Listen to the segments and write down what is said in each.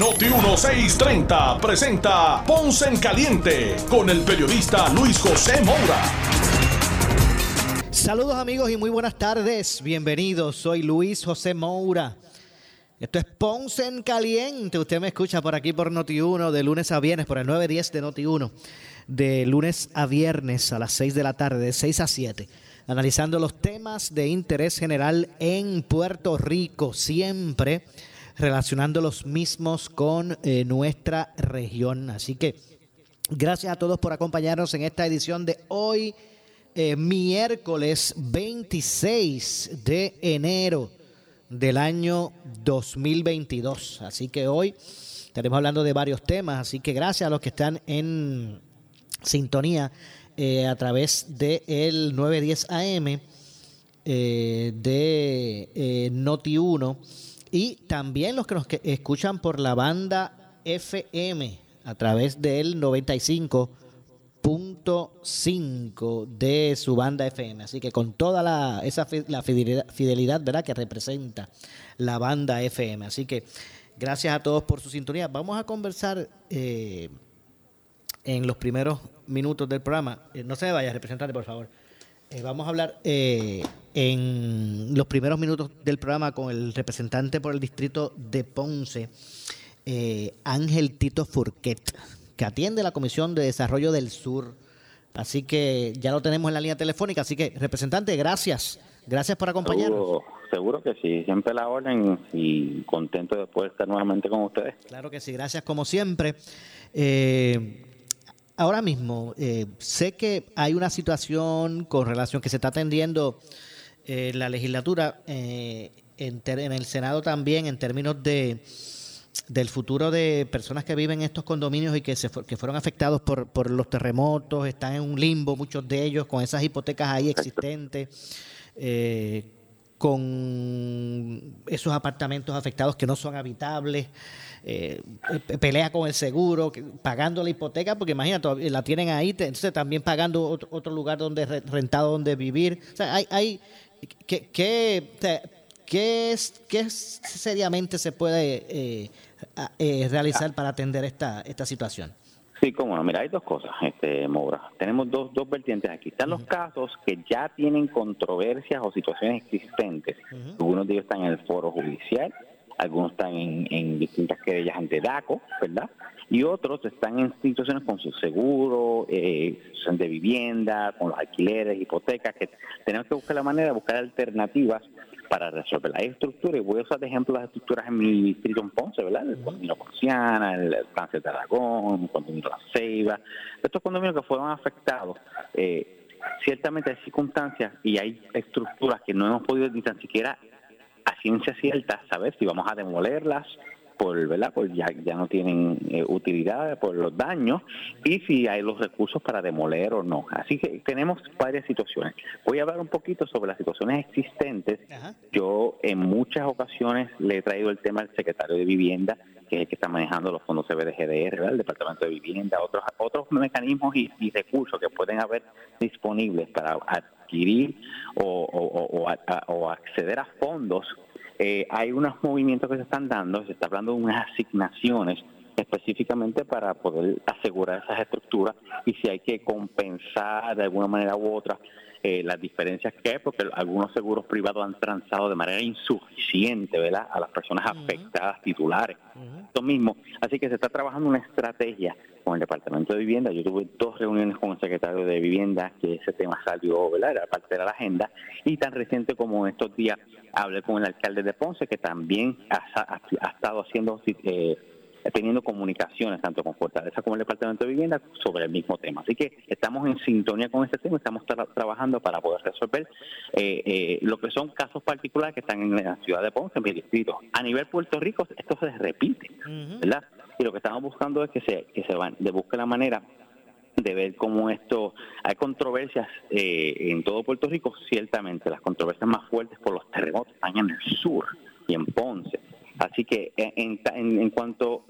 Noti 1630 presenta Ponce en Caliente con el periodista Luis José Moura. Saludos amigos y muy buenas tardes. Bienvenidos, soy Luis José Moura. Esto es Ponce en Caliente. Usted me escucha por aquí por Noti1 de lunes a viernes, por el 910 de Noti1, de lunes a viernes a las 6 de la tarde, de 6 a 7, analizando los temas de interés general en Puerto Rico, siempre relacionando los mismos con eh, nuestra región. Así que gracias a todos por acompañarnos en esta edición de hoy, eh, miércoles 26 de enero del año 2022. Así que hoy estaremos hablando de varios temas, así que gracias a los que están en sintonía eh, a través del el 910 AM de eh, Noti1 y también los que nos escuchan por la banda FM a través del 95.5 de su banda FM. Así que con toda la, esa la fidelidad, fidelidad ¿verdad? que representa la banda FM. Así que gracias a todos por su sintonía. Vamos a conversar eh, en los primeros minutos del programa. Eh, no se vaya, representante, por favor. Eh, vamos a hablar eh, en los primeros minutos del programa con el representante por el distrito de Ponce, eh, Ángel Tito Furquet, que atiende la Comisión de Desarrollo del Sur. Así que ya lo tenemos en la línea telefónica. Así que, representante, gracias. Gracias por acompañarnos. Seguro, seguro que sí, siempre la orden y contento de poder estar nuevamente con ustedes. Claro que sí, gracias como siempre. Eh, ahora mismo, eh, sé que hay una situación con relación que se está atendiendo en la legislatura, eh, en, ter- en el Senado también, en términos de del futuro de personas que viven en estos condominios y que se que fueron afectados por, por los terremotos, están en un limbo, muchos de ellos con esas hipotecas ahí existentes, eh, con esos apartamentos afectados que no son habitables, eh, pe- pelea con el seguro, que- pagando la hipoteca, porque imagínate, la tienen ahí, entonces también pagando otro, otro lugar donde re- rentado donde vivir. O sea, hay, hay ¿qué, qué, o sea, qué es, qué es- seriamente se puede eh, eh, realizar para atender esta, esta situación? Sí, cómo no. Mira, hay dos cosas, este, Moura. Tenemos dos, dos vertientes aquí. Están los casos que ya tienen controversias o situaciones existentes. Algunos de ellos están en el foro judicial, algunos están en, en distintas querellas ante DACO, ¿verdad? Y otros están en situaciones con su seguro, eh, de vivienda, con los alquileres, hipotecas, que tenemos que buscar la manera de buscar alternativas para resolver. Hay estructuras, y voy a usar de ejemplo las estructuras en mi distrito en Ponce, ¿verdad? El condominio Ponciana, el Estancia de Aragón, el condominio La Ceiba, estos condominios que fueron afectados. eh, ciertamente hay circunstancias y hay estructuras que no hemos podido ni tan siquiera a ciencia cierta saber si vamos a demolerlas por verdad pues ya ya no tienen eh, utilidad por los daños y si hay los recursos para demoler o no así que tenemos varias situaciones voy a hablar un poquito sobre las situaciones existentes yo en muchas ocasiones le he traído el tema al secretario de vivienda que es el que está manejando los fondos CBDGDR, ¿verdad? el Departamento de Vivienda, otros otros mecanismos y, y recursos que pueden haber disponibles para adquirir o, o- o- o acceder a fondos. Eh, hay unos movimientos que se están dando, se está hablando de unas asignaciones específicamente para poder asegurar esas estructuras y si hay que compensar de alguna manera u otra eh, las diferencias que hay, porque algunos seguros privados han transado de manera insuficiente ¿verdad? a las personas afectadas titulares. Esto mismo. Así que se está trabajando una estrategia con el Departamento de Vivienda. Yo tuve dos reuniones con el secretario de Vivienda, que ese tema salió, ¿verdad? Era parte de la agenda. Y tan reciente como estos días hablé con el alcalde de Ponce, que también ha, ha- ha estado haciendo... Eh, teniendo comunicaciones tanto con Fortaleza como el Departamento de Vivienda sobre el mismo tema. Así que estamos en sintonía con este tema, estamos tra- trabajando para poder resolver eh, eh, lo que son casos particulares que están en la ciudad de Ponce, en mi distrito. A nivel Puerto Rico, esto se repite, ¿verdad? y lo que estamos buscando es que se, que se van, de busque la manera de ver cómo esto, hay controversias eh, en todo Puerto Rico, ciertamente, las controversias más fuertes por los terremotos están en el sur y en Ponce. Así que en, en, en cuanto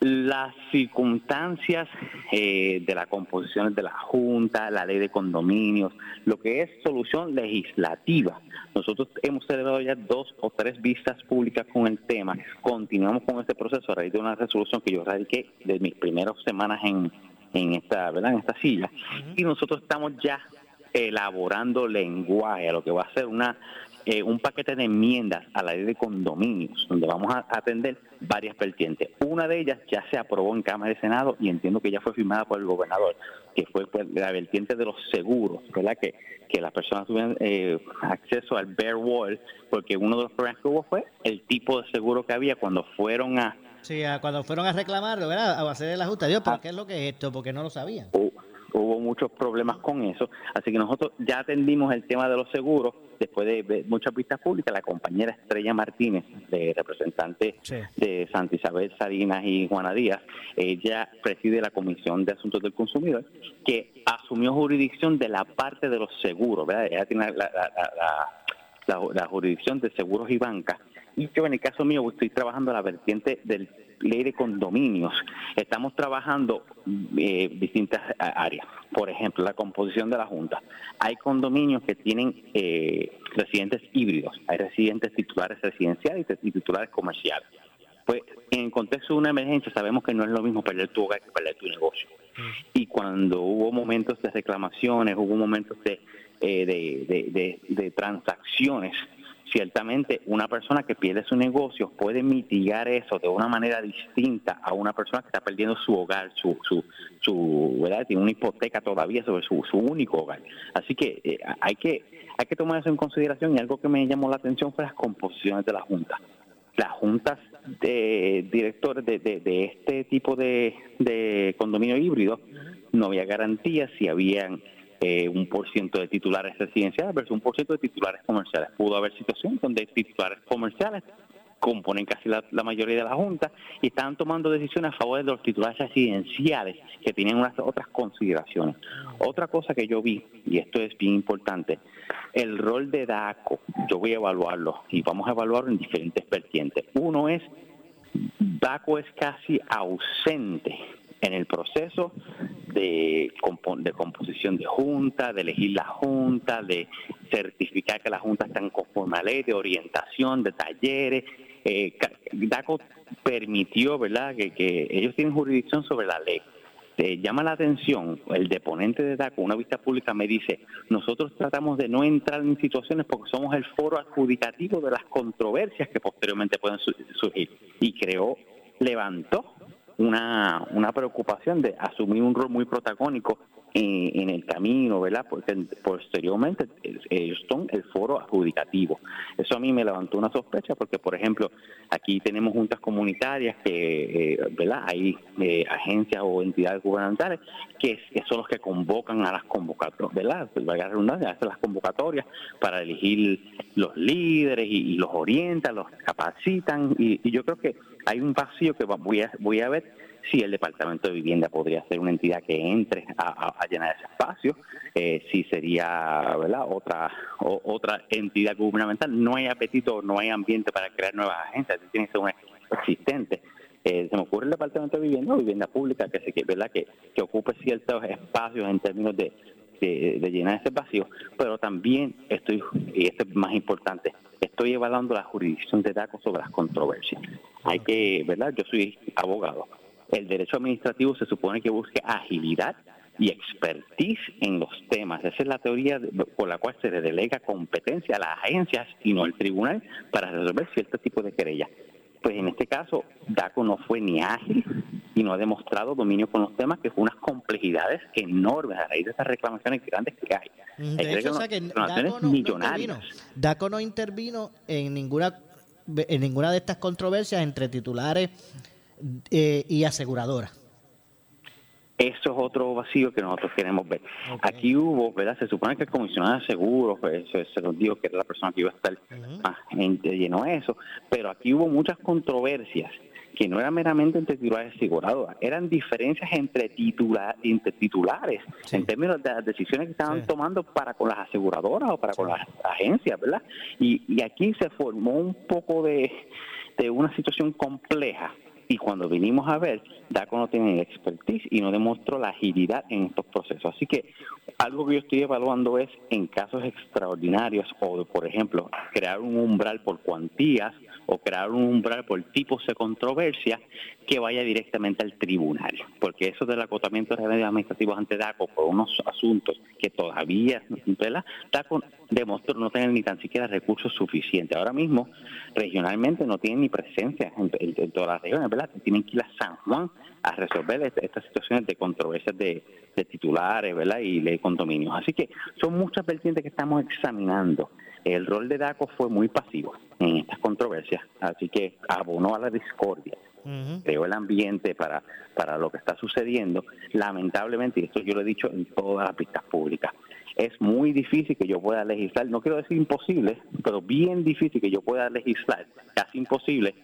las circunstancias eh, de la composición de la Junta, la ley de condominios, lo que es solución legislativa. Nosotros hemos celebrado ya dos o tres vistas públicas con el tema. Continuamos con este proceso a raíz de una resolución que yo radiqué de mis primeras semanas en, en esta, ¿verdad? En esta silla. Y nosotros estamos ya elaborando lenguaje a lo que va a ser una eh, un paquete de enmiendas a la ley de condominios, donde vamos a atender varias vertientes. Una de ellas ya se aprobó en Cámara de Senado y entiendo que ya fue firmada por el gobernador, que fue pues, la vertiente de los seguros, ¿verdad? Que, que las personas tuvieran eh, acceso al bare wall, porque uno de los problemas que hubo fue el tipo de seguro que había cuando fueron a... Sí, cuando fueron a reclamarlo, ¿verdad? A hacer el ajuste. Dios, ¿pero ah. qué es lo que es esto? Porque no lo sabían. Hubo muchos problemas con eso, así que nosotros ya atendimos el tema de los seguros después de muchas vistas públicas, la compañera Estrella Martínez, de representante de Santa Isabel Salinas y Juana Díaz, ella preside la Comisión de Asuntos del Consumidor, que asumió jurisdicción de la parte de los seguros, ¿verdad? Ella tiene la, la jurisdicción de seguros y bancas. Yo en el caso mío estoy trabajando la vertiente del ley de condominios, estamos trabajando eh, distintas áreas. Por ejemplo, la composición de la Junta. Hay condominios que tienen eh, residentes híbridos, hay residentes titulares residenciales y titulares comerciales. Pues en el contexto de una emergencia sabemos que no es lo mismo perder tu hogar que perder tu negocio. Y cuando hubo momentos de reclamaciones, hubo momentos de, eh, transacciones ciertamente una persona que pierde su negocio puede mitigar eso de una manera distinta a una persona que está perdiendo su hogar, su, su, su ¿verdad? Tiene una hipoteca todavía sobre su, su único hogar. Así que eh, hay que hay que tomar eso en consideración y algo que me llamó la atención fue las composiciones de la Junta. Las juntas de directores de, de, este tipo de, de condominio híbrido no había garantía si habían eh, un por ciento de titulares residenciales versus un por ciento de titulares comerciales. Pudo haber situaciones donde titulares comerciales componen casi la, mayoría de la Junta y están tomando decisiones a favor de los titulares residenciales que tienen unas otras consideraciones. Otra cosa que yo vi, y esto es bien importante, el rol de DACO, yo voy a evaluarlo y vamos a evaluarlo en diferentes vertientes. Uno es, DACO es casi ausente en el proceso de, composición de junta, de elegir la junta, de certificar que la junta está en conforme a ley, de orientación, de talleres. Eh, DACO permitió, ¿verdad?, que, ellos tienen jurisdicción sobre la ley. Llama la atención, el deponente de DACO, una vista pública me dice, nosotros tratamos de no entrar en situaciones porque somos el foro adjudicativo de las controversias que posteriormente pueden surgir. Y creó, levantó una, una preocupación de asumir un rol muy protagónico en, el camino, ¿verdad? Porque posteriormente ellos son el foro adjudicativo. Eso a mí me levantó una sospecha porque, por ejemplo, aquí tenemos juntas comunitarias que, eh, ¿verdad? Hay eh, agencias o entidades gubernamentales que, son los que convocan a las convocatorias, ¿verdad? Pues vaya redundancia, hacen las convocatorias para elegir los líderes y, los orientan, los capacitan y, y yo creo que hay un vacío que voy a, ver si el Departamento de Vivienda podría ser una entidad que entre a, llenar ese espacio, eh, si sería ¿verdad? otra otra entidad gubernamental. No hay apetito, no hay ambiente para crear nuevas agencias, tiene que ser una existente. Eh, se me ocurre el Departamento de Vivienda o Vivienda Pública que, se, ¿verdad? que, que ocupe ciertos espacios en términos de, de, llenar ese vacío, pero también estoy, y esto es más importante, estoy evaluando la jurisdicción de DACO sobre las controversias. Hay que, ¿verdad? Yo soy abogado. El derecho administrativo se supone que busque agilidad y expertise en los temas. Esa es la teoría por la cual se le delega competencia a las agencias y no al tribunal para resolver cierto tipo de querella. Pues en este caso, DACO no fue ni ágil y no ha demostrado dominio con los temas, que fue unas complejidades enormes a raíz de estas reclamaciones grandes que hay. De hecho, o sea que DACO no, intervino. DACO no intervino en ninguna, en ninguna de estas controversias entre titulares eh, y aseguradoras. Eso es otro vacío que nosotros queremos ver. Aquí hubo, ¿verdad? Se supone que el comisionado de seguros, pues, se, nos dijo que era la persona que iba a estar más lleno de eso, pero aquí hubo muchas controversias que no era meramente entre titulares y aseguradoras, eran diferencias entre, titular, entre titulares en términos de las decisiones que estaban tomando para con las aseguradoras o para con las agencias, ¿verdad? Y, y aquí se formó un poco de, de una situación compleja y cuando vinimos a ver, DACO no tiene el expertise y no demostró la agilidad en estos procesos. Así que algo que yo estoy evaluando es en casos extraordinarios o, por ejemplo, crear un umbral por cuantías o crear un umbral por tipos de controversia que vaya directamente al tribunal, porque eso del acotamiento de remedios administrativos ante DACO por unos asuntos que todavía ¿verdad? DACO demostró no tener ni tan siquiera recursos suficientes. Ahora mismo, regionalmente no tienen ni presencia en, todas las regiones, ¿verdad? Tienen que ir a San Juan a resolver este, estas situaciones de controversias de, titulares, ¿verdad? Y de condominios. Así que son muchas vertientes que estamos examinando. El rol de DACO fue muy pasivo en estas controversias, así que abonó a la discordia. Creó el ambiente para, para lo que está sucediendo. Lamentablemente, y esto yo lo he dicho en todas las pistas públicas, es muy difícil que yo pueda legislar, no quiero decir imposible, pero bien difícil que yo pueda legislar, casi imposible,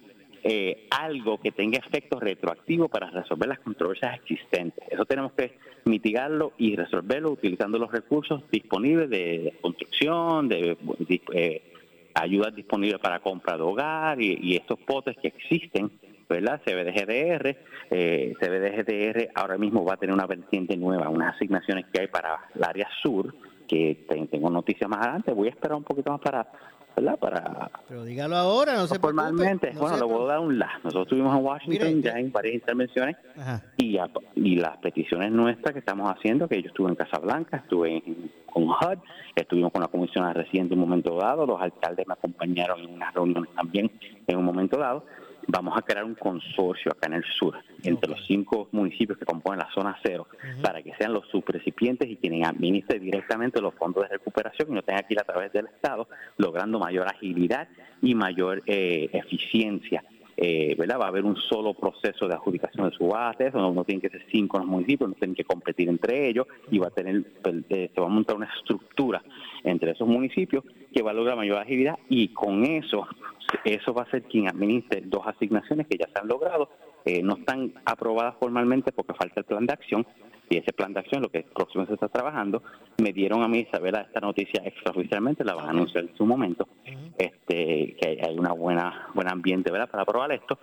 eh, algo que tenga efectos retroactivos para resolver las controversias existentes. Eso tenemos que mitigarlo y resolverlo utilizando los recursos disponibles de construcción, de, eh, ayudas disponibles para compra de hogar y, y estos potes que existen ¿verdad? CBDGDR, eh, CBDGDR ahora mismo va a tener una vertiente nueva, unas asignaciones que hay para el área sur, que tengo noticias más adelante, voy a esperar un poquito más para ¿verdad? Para, Pero dígalo ahora, no se Formalmente, bueno, lo voy a dar un la. Nosotros estuvimos en Washington ya en varias intervenciones y, y las peticiones nuestras que estamos haciendo, que yo estuve en Casablanca, estuve con HUD, estuvimos con la comisión reciente en un momento dado, los alcaldes me acompañaron en unas reuniones también en un momento dado, vamos a crear un consorcio acá en el sur, entre los cinco municipios que componen la zona cero, para que sean los subrecipientes y quienes administren directamente los fondos de recuperación y no tengan que ir a través del Estado, logrando mayor agilidad y mayor eh, eficiencia. Eh, ¿verdad? Va a haber un solo proceso de adjudicación de subastas, no, no tienen que ser cinco los municipios, no tienen que competir entre ellos y va a tener, pues, eh, se va a montar una estructura entre esos municipios que va a lograr mayor agilidad y con eso eso va a ser quien administre dos asignaciones que ya se han logrado, eh, no están aprobadas formalmente porque falta el plan de acción, y ese plan de acción, lo que próximo se está trabajando, me dieron a mí saber esta noticia extraoficialmente, la van a anunciar en su momento, este, que hay una buena buen ambiente ¿verdad? para aprobar esto.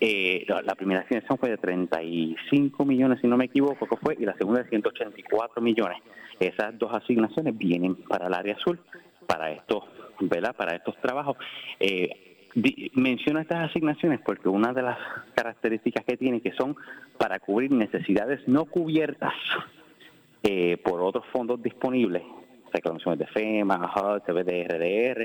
Eh, la, primera asignación fue de 35 millones, si no me equivoco, que fue, y la segunda de 184 millones. Esas dos asignaciones vienen para el área azul, para estos, ¿verdad? Para estos trabajos. Eh, menciono estas asignaciones porque una de las características que tiene que son para cubrir necesidades no cubiertas eh, por otros fondos disponibles, reclamaciones de FEMA, HUD, CBDRDR,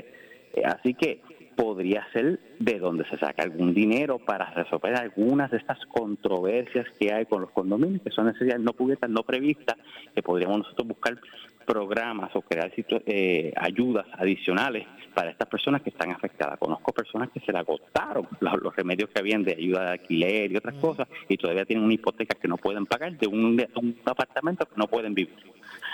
eh, así que podría ser de donde se saca algún dinero para resolver algunas de estas controversias que hay con los condominios, que son necesidades no cubiertas, no previstas, que podríamos nosotros buscar programas o crear eh, ayudas adicionales para estas personas que están afectadas. Conozco personas que se le agotaron los, remedios que habían de ayuda de alquiler y otras cosas y todavía tienen una hipoteca que no pueden pagar de un, apartamento que no pueden vivir.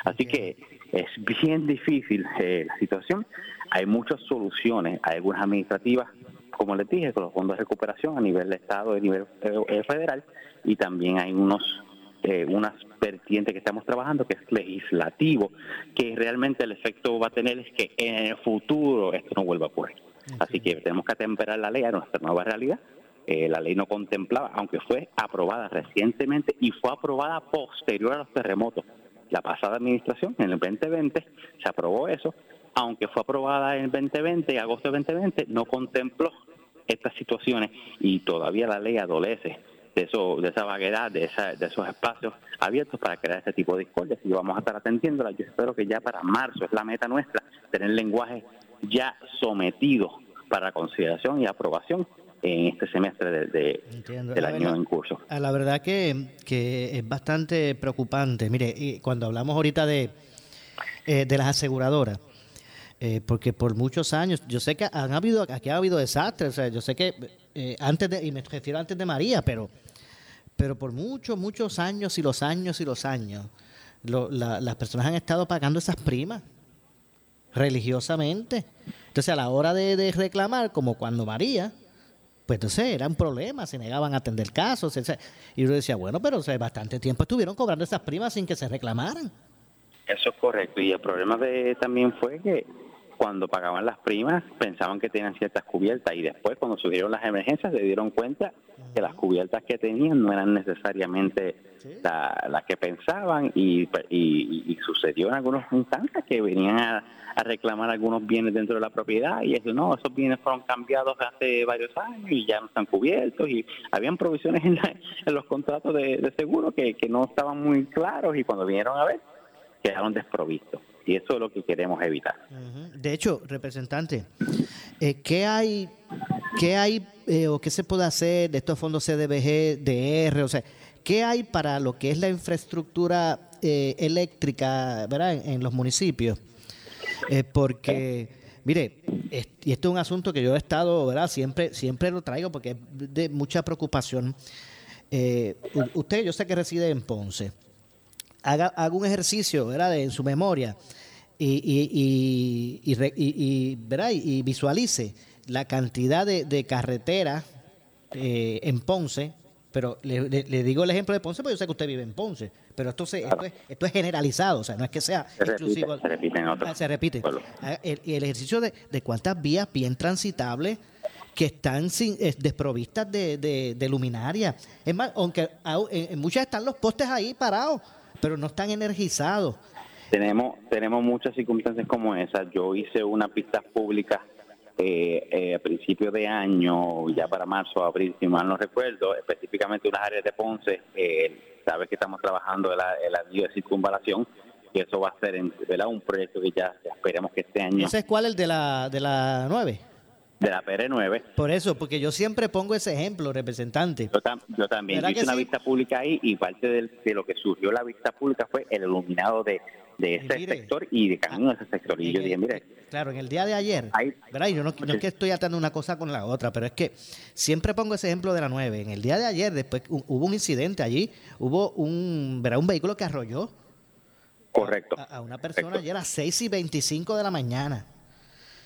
Así que es bien difícil eh, la situación. Hay muchas soluciones, hay algunas administrativas, como les dije, con los fondos de recuperación a nivel de Estado, a nivel eh, federal, y también hay unos eh, unas vertientes que estamos trabajando, que es legislativo, que realmente el efecto va a tener es que en el futuro esto no vuelva a ocurrir. Así que tenemos que atemperar la ley a nuestra nueva realidad. Eh, la ley no contemplaba, aunque fue aprobada recientemente y fue aprobada posterior a los terremotos. La pasada administración, en el 2020, se aprobó eso, aunque fue aprobada en el 2020, agosto de 2020, no contempló estas situaciones y todavía la ley adolece de, eso, de esa vaguedad, de, esa, de esos espacios abiertos para crear este tipo de discordias y vamos a estar atendiéndola. Yo espero que ya para marzo es la meta nuestra, tener lenguaje ya sometido para consideración y aprobación en este semestre de, del año en curso. A la verdad que, que es bastante preocupante. Mire, cuando hablamos ahorita de, eh, de las aseguradoras, eh, porque por muchos años, yo sé que han habido, aquí ha habido desastres, o yo sé que eh, antes de, y me refiero antes de María, pero, pero por muchos, muchos años y los años y los años, las personas han estado pagando esas primas religiosamente. Entonces, a la hora de, reclamar, como cuando María, pues entonces era un problema, se negaban a atender casos. Y yo decía, bueno, pero hace bastante tiempo estuvieron cobrando esas primas sin que se reclamaran. Eso es correcto. Y el problema de también fue que cuando pagaban las primas pensaban que tenían ciertas cubiertas y después cuando surgieron las emergencias se dieron cuenta que las cubiertas que tenían no eran necesariamente las que pensaban y, y, sucedió en algunos instantes que venían a, reclamar algunos bienes dentro de la propiedad y eso no, esos bienes fueron cambiados hace varios años y ya no están cubiertos y habían provisiones en, los contratos de, seguro que, que no estaban muy claros y cuando vinieron a ver quedaron desprovistos y eso es lo que queremos evitar. De hecho, representante, eh, ¿qué hay, qué hay eh, o qué se puede hacer de estos fondos CDBG, DR? O sea, ¿qué hay para lo que es la infraestructura eh, eléctrica ¿verdad? En, los municipios? porque, mire, y esto es un asunto que yo he estado, ¿verdad? Siempre, siempre lo traigo porque es de mucha preocupación. usted, yo sé que reside en Ponce haga, un ejercicio ¿verdad? en su memoria y, y, y, y visualice la cantidad de, de carreteras eh, en Ponce, pero le, digo el ejemplo de Ponce porque yo sé que usted vive en Ponce, pero esto, esto, es, esto es generalizado, o sea, no es que sea exclusivo. se repite en otros. Ah, se repite. Ah, el, el, ejercicio de, de cuántas vías bien transitables que están sin, desprovistas de, de, de luminaria. Es más, aunque en muchas están los postes ahí parados pero no están energizados. Tenemos, tenemos muchas circunstancias como esas. Yo hice una pista pública eh, eh, a principios de año, ya para marzo, abril, si mal no recuerdo, específicamente unas áreas de Ponce. Eh, sabes que estamos trabajando en la, en de circunvalación y eso va a ser un proyecto que ya esperemos que este año. ¿Ese es cuál, el de la, de la 9? De la PR9. Por eso, porque yo siempre pongo ese ejemplo, representante. Yo, también hice una vista pública ahí y parte de lo que surgió la vista pública fue el iluminado de, de ese sector y de camino de ese sector. Y yo dije, mire. Claro, en el día de ayer, Yo no, es que estoy atando una cosa con la otra, pero es que siempre pongo ese ejemplo de la 9. En el día de ayer, después hubo un incidente allí, hubo un, ¿verdad? un vehículo que arrolló. Correcto. A, una persona ayer a las 6 y 25 de la mañana.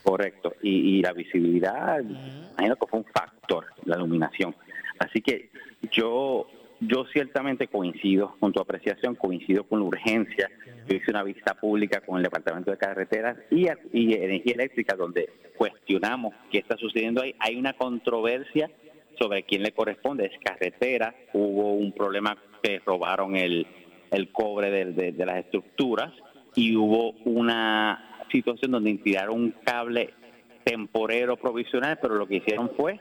Correcto, y, la visibilidad, imagino que fue un factor, la iluminación. Así que yo yo ciertamente coincido con tu apreciación, coincido con la urgencia. Yo hice una vista pública con el Departamento de Carreteras y, y, Energía Eléctrica donde cuestionamos qué está sucediendo ahí. Hay una controversia sobre quién le corresponde. Es carretera, hubo un problema que robaron el, el cobre de, de las estructuras y hubo una situación donde tiraron un cable temporero provisional, pero lo que hicieron fue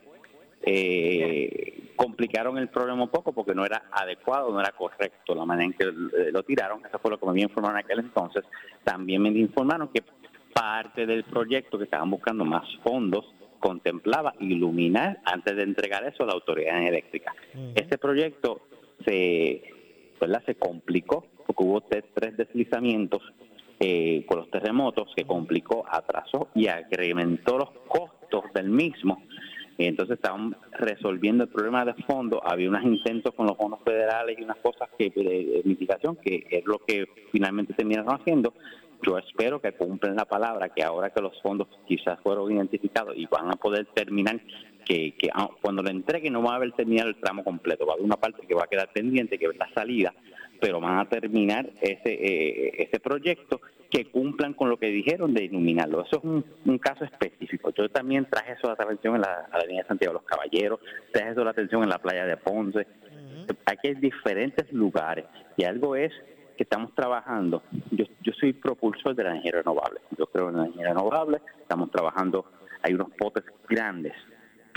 eh, complicaron el problema un poco porque no era adecuado, no era correcto la manera en que lo tiraron. Eso fue lo que me informaron en aquel entonces. También me informaron que parte del proyecto que estaban buscando más fondos contemplaba iluminar antes de entregar eso a la autoridad eléctrica. Este proyecto se, se complicó porque hubo tres deslizamientos eh, con los terremotos que complicó, atrasó y agrementó los costos del mismo. Entonces estaban resolviendo el problema de fondo. Había unos intentos con los fondos federales y unas cosas que de, mitigación, que es lo que finalmente terminaron haciendo. Yo espero que cumplen la palabra, que ahora que los fondos quizás fueron identificados y van a poder terminar, que, que ah, cuando lo entreguen no va a haber terminado el tramo completo, va a haber una parte que va a quedar pendiente, que es la salida, pero van a terminar ese, eh, ese proyecto que cumplan con lo que dijeron de iluminarlo. Eso es un, caso específico. Yo también traje eso a la atención en la, línea de Santiago de los Caballeros, traje eso a la atención en la playa de Ponce. Aquí hay diferentes lugares y algo es que estamos trabajando. Yo, yo soy propulsor de la energía renovable. Yo creo en la energía renovable. Estamos trabajando, hay unos potes grandes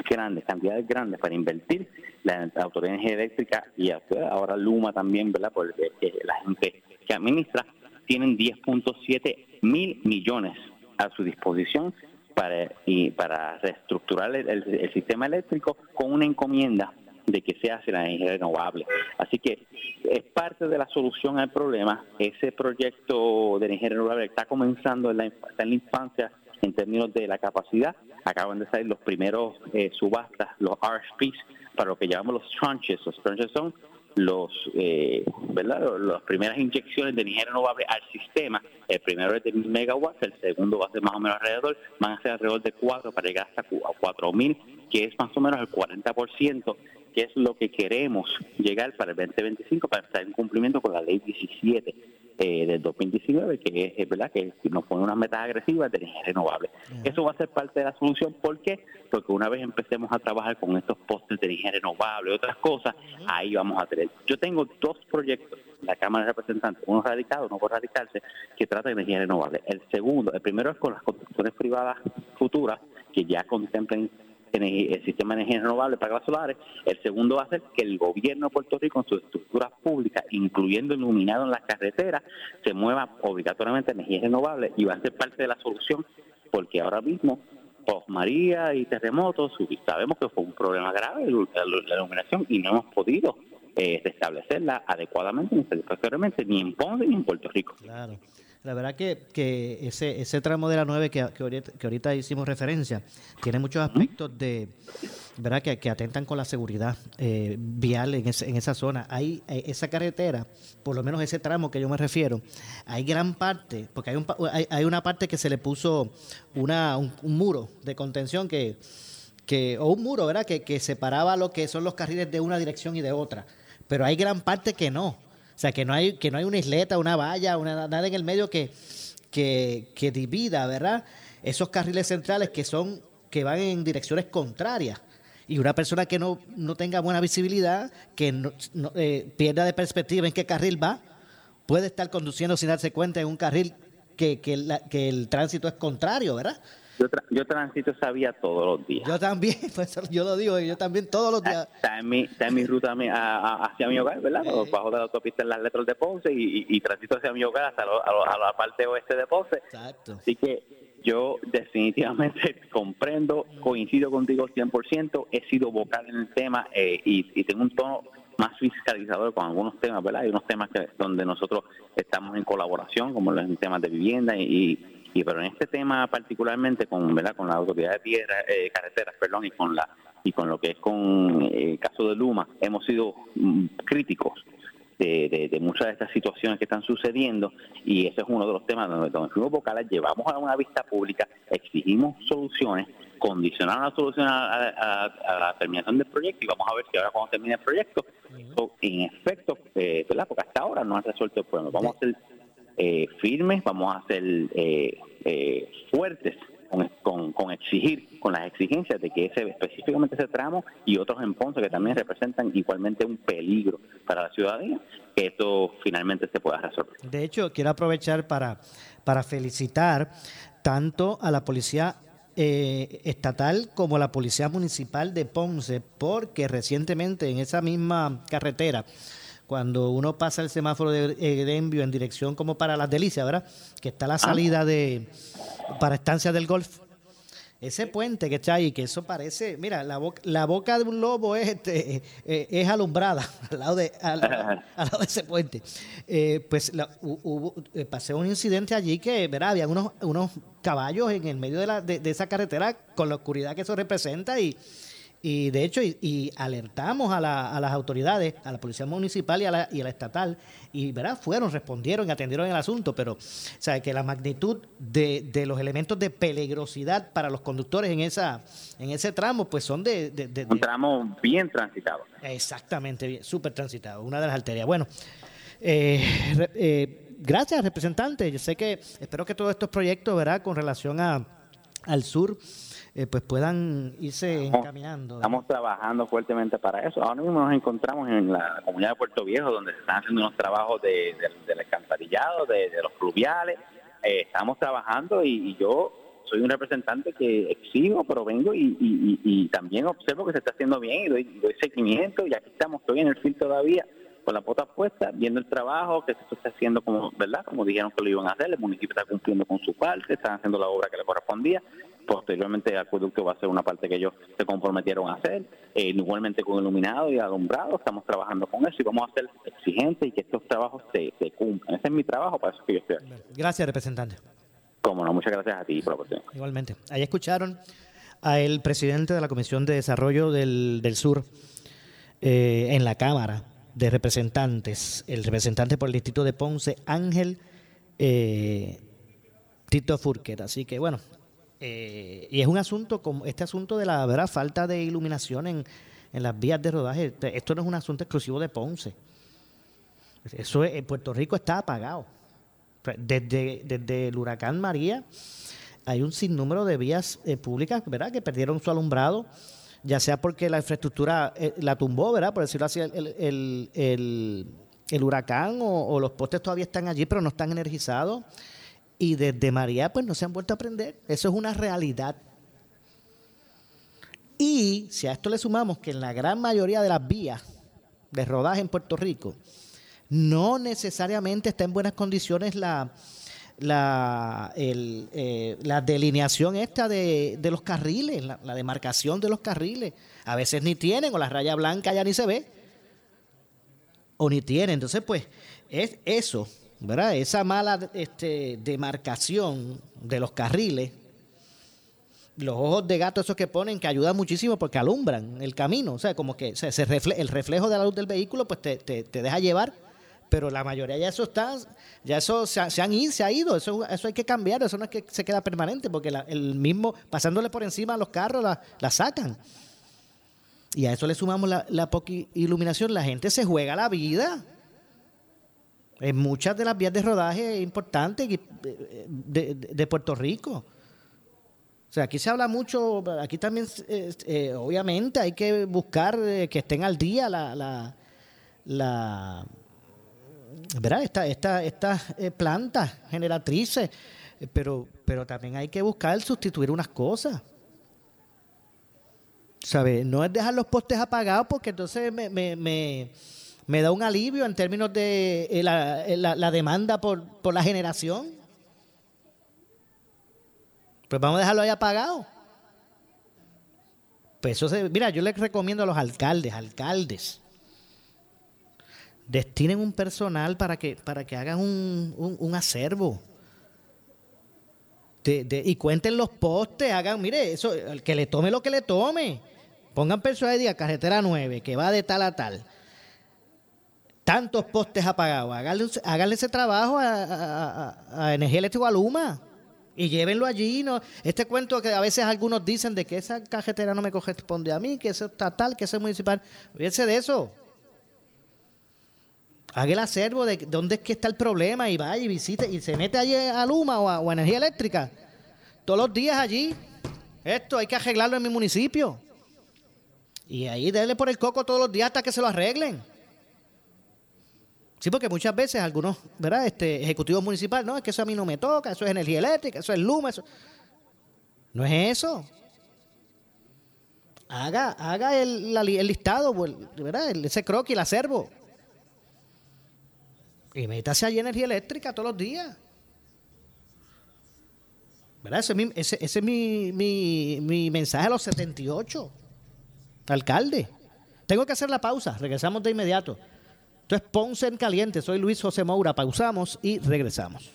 grandes, cantidades grandes para invertir. La, Autoridad de Energía Eléctrica y ahora Luma también, ¿verdad? Porque la gente que administra tienen 10.7 mil millones a su disposición para, y para reestructurar el, sistema eléctrico con una encomienda de que se hace la energía renovable. Así que es parte de la solución al problema. Ese proyecto de energía renovable está comenzando en la, en la infancia en términos de la capacidad. Acaban de salir los primeros eh, subastas, los RFPs, para lo que llamamos los tranches. Los tranches son los, eh, ¿verdad? las primeras inyecciones de energía renovable al sistema. El primero es de 1000 megawatts, el segundo va a ser más o menos alrededor, van a ser alrededor de 4 para llegar hasta 4000 que es más o menos el 40%, que es lo que queremos llegar para el 2025 para estar en cumplimiento con la ley 17 eh, del 2019, que es verdad que nos pone unas metas agresivas de energía renovable. Eso va a ser parte de la solución. ¿Por qué? Porque una vez empecemos a trabajar con estos postes de energía renovable y otras cosas, ahí vamos a tener. Yo tengo dos proyectos en la Cámara de Representantes, uno radicado, uno por radicarse, que trata de energía renovable. El segundo, el primero es con las construcciones privadas futuras que ya contemplen el sistema de energía renovable para las solares. El segundo va a ser que el gobierno de Puerto Rico, en sus estructuras públicas, incluyendo iluminado en las carreteras, se mueva obligatoriamente energía renovable y va a ser parte de la solución, porque ahora mismo, post María y terremotos, sabemos que fue un problema grave la iluminación y no hemos podido eh, restablecerla adecuadamente ni satisfactoriamente ni en Ponce ni en Puerto Rico. Claro. La verdad que, que ese, ese tramo de la 9 que, que, ahorita, hicimos referencia tiene muchos aspectos de verdad que, que atentan con la seguridad eh, vial en, en esa zona. Hay esa carretera, por lo menos ese tramo que yo me refiero, hay gran parte, porque hay, un, hay, hay una parte que se le puso una, un, muro de contención que, que o un muro, ¿verdad? Que, que separaba lo que son los carriles de una dirección y de otra. Pero hay gran parte que no sea, que no hay, que no hay una isleta, una valla, una, nada en el medio que, que, divida, ¿verdad? Esos carriles centrales que son que van en direcciones contrarias. Y una persona que no, no tenga buena visibilidad, que no, eh, pierda de perspectiva en qué carril va, puede estar conduciendo sin darse cuenta en un carril que, que, que el tránsito es contrario, ¿verdad? Yo, yo transito esa vía todos los días. Yo también, pues yo lo digo, yo también todos los días. Está en mi, está en mi ruta hacia mi hogar, ¿verdad? Bajo de la autopista en las letras de Ponce y, y, transito hacia mi hogar hasta a, la parte oeste de Ponce. Exacto. Así que yo definitivamente comprendo, coincido contigo 100%, he sido vocal en el tema eh, y, y tengo un tono más fiscalizador con algunos temas, ¿verdad? Hay unos temas que donde nosotros estamos en colaboración, como los temas de vivienda y, y pero en este tema particularmente con verdad con la autoridad de tierra eh, carreteras perdón y con la y con lo que es con eh, el caso de Luma hemos sido mm, críticos de, de, muchas de estas situaciones que están sucediendo y ese es uno de los temas donde, donde fuimos vocales, llevamos a una vista pública, exigimos soluciones, condicionaron la solución a, la terminación del proyecto y vamos a ver si ahora cuando termine el proyecto, en efecto, eh, ¿verdad? porque hasta ahora no ha resuelto el problema. Vamos a hacer eh, firmes, vamos a ser eh, eh, fuertes con, con, exigir, con las exigencias de que ese específicamente ese tramo y otros en Ponce que también representan igualmente un peligro para la ciudadanía, que esto finalmente se pueda resolver. De hecho, quiero aprovechar para, para felicitar tanto a la policía estatal como a la Policía Municipal de Ponce, porque recientemente en esa misma carretera cuando uno pasa el semáforo de, eh, envío en dirección como para las delicias, ¿verdad? Que está la ah. salida de para estancia del golf. Ese puente que está ahí, que eso parece, mira, la boca, la boca de un lobo es este, eh, es alumbrada al lado de, al, lado de ese puente. Eh, pues hubo, pasé un incidente allí que, verá, había unos, unos caballos en el medio de, la, de esa carretera con la oscuridad que eso representa y, y de hecho, y, alertamos a, las autoridades, a la policía municipal y a la, y a la estatal, y ¿verdad? fueron, respondieron y atendieron el asunto, pero o sea, que la magnitud de, de, los elementos de peligrosidad para los conductores en esa en ese tramo, pues son de... de, Un tramo bien transitado. Exactamente, bien, súper transitado, una de las arterias. Bueno, eh, eh, gracias, representante. Yo sé que, espero que todos estos proyectos, ¿verdad?, con relación a, al sur, eh, pues puedan irse encaminando. Estamos trabajando fuertemente para eso. Ahora mismo nos encontramos en la comunidad de Puerto Viejo, donde se están haciendo unos trabajos de, del alcantarillado, de, los fluviales. Eh, estamos trabajando y, yo soy un representante que exijo, pero vengo y, también observo que se está haciendo bien y doy, doy seguimiento y aquí estamos, estoy en el fin todavía con la pota puesta, viendo el trabajo que se está haciendo como, ¿verdad? Como dijeron que lo iban a hacer, el municipio está cumpliendo con su parte, están haciendo la obra que le correspondía. Posteriormente el acueducto va a ser una parte que ellos se comprometieron a hacer, eh, igualmente con iluminado y alumbrado, estamos trabajando con eso y vamos a ser exigentes y que estos trabajos se, cumplan. Ese es mi trabajo, para eso que yo estoy aquí. Gracias, representante. Cómo no, muchas gracias a ti por la oportunidad. Igualmente. Ahí escucharon al presidente de la Comisión de Desarrollo del, Sur eh, en la Cámara, de representantes, el representante por el distrito de Ponce, Ángel eh, Tito Furquet. Así que bueno, Eh, y es un asunto como este asunto de la ¿verdad? falta de iluminación en, en las vías de rodaje. Esto no es un asunto exclusivo de Ponce. Eso en Puerto Rico está apagado. Desde, desde el huracán María hay un sinnúmero de vías eh, públicas, ¿verdad?, que perdieron su alumbrado, ya sea porque la infraestructura eh, la tumbó, ¿verdad?, por decirlo así, el, el, huracán o, los postes todavía están allí, pero no están energizados. Y desde María, pues no se han vuelto a prender. Eso es una realidad. Y si a esto le sumamos que en la gran mayoría de las vías de rodaje en Puerto Rico no necesariamente está en buenas condiciones la, la, eh, la delineación esta de, los carriles, la, demarcación de los carriles. A veces ni tienen, o la raya blanca ya ni se ve, o ni tienen. Entonces, pues, es eso, ¿verdad? Esa mala este, demarcación de los carriles, los ojos de gato esos que ponen, que ayudan muchísimo porque alumbran el camino. O sea, como que se el reflejo de la luz del vehículo, pues te, te, te deja llevar pero la mayoría ya eso está, ya eso se, han ido, se ha ido, eso, eso hay que cambiar, eso no es que se queda permanente, porque el mismo, pasándole por encima a los carros, la, sacan. Y a eso le sumamos la, la poca iluminación, la gente se juega la vida. En muchas de las vías de rodaje importantes de, de, Puerto Rico. O sea, aquí se habla mucho, aquí también, eh, obviamente, hay que buscar eh, que estén al día la, la, la ¿verdad? Esta, esta, estas eh, plantas generatrices, eh, pero, pero también hay que buscar sustituir unas cosas. ¿Sabe? No es dejar los postes apagados porque entonces me, me, me, me da un alivio en términos de eh, la, la, demanda por, por la generación. Pues vamos a dejarlo ahí apagado. Pues eso se, mira, yo les recomiendo a los alcaldes, alcaldes, destinen un personal para que, para que hagan un, un, acervo. De, y cuenten los postes, hagan, mire, eso, el que le tome lo que le tome. Pongan personal y diga carretera 9, que va de tal a tal. Tantos postes apagados. Háganle, ese trabajo a, a, Energía Eléctrica Luma y llévenlo allí. No, este cuento que a veces algunos dicen de que esa carretera no me corresponde a mí, que eso está tal, que eso es municipal. Fíjense de eso haga el acervo de dónde es que está el problema y vaya y visite y se mete allí a Luma o a, Energía Eléctrica. Todos los días allí. Esto hay que arreglarlo en mi municipio. Y ahí déle por el coco todos los días hasta que se lo arreglen. Sí, porque muchas veces algunos, ¿verdad? Este, ejecutivos municipales, no, es que eso a mí no me toca, eso es energía eléctrica, eso es Luma, eso. No es eso. Haga, haga el, listado, ¿verdad? Ese croquis, el acervo. Y métase allí energía eléctrica todos los días. ¿Verdad? Ese, es mi, mi, mensaje a los 78. Alcalde. Tengo que hacer la pausa. Regresamos de inmediato. Esto es Ponce en Caliente. Soy Luis José Moura. Pausamos y regresamos.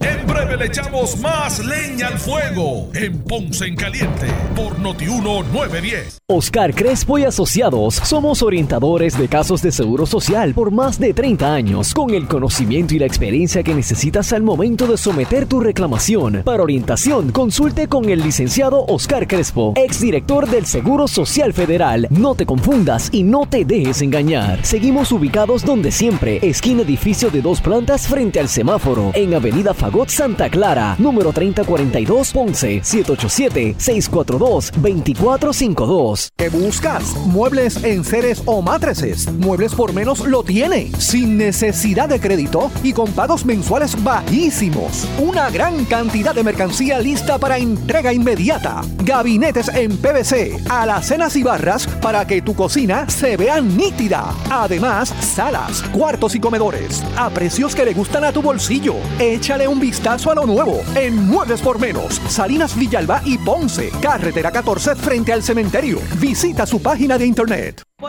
En breve le echamos más leña al fuego en Ponce en Caliente por Notiuno 910. Oscar Crespo y Asociados somos orientadores de casos de seguro social por más de 30 años, con el conocimiento y la experiencia que necesitas al momento de someter tu reclamación. Para orientación, consulte con el licenciado Oscar Crespo, exdirector del Seguro Social Federal. No te confundas y no te dejes engañar. Seguimos ubicados donde siempre, esquina edificio de dos plantas frente al semáforo, en Avenida Fagot Santa Clara, número 3042 Ponce, 787-642-2452. ¿Qué buscas? Muebles en seres o matrices. Muebles por menos lo tiene, sin necesidad de crédito y con pagos mensuales bajísimos. Una gran cantidad de mercancía lista para entrega inmediata. Gabinetes en PVC, alacenas y barras para que tu cocina se vea nítida. Además, salas, cuartos y comedores a precios que le gustan a tu bolsillo. Échale un vistazo a lo nuevo en Muebles por Menos, Salinas Villalba y Ponce, carretera 14 frente al cementerio. Visita su página de internet.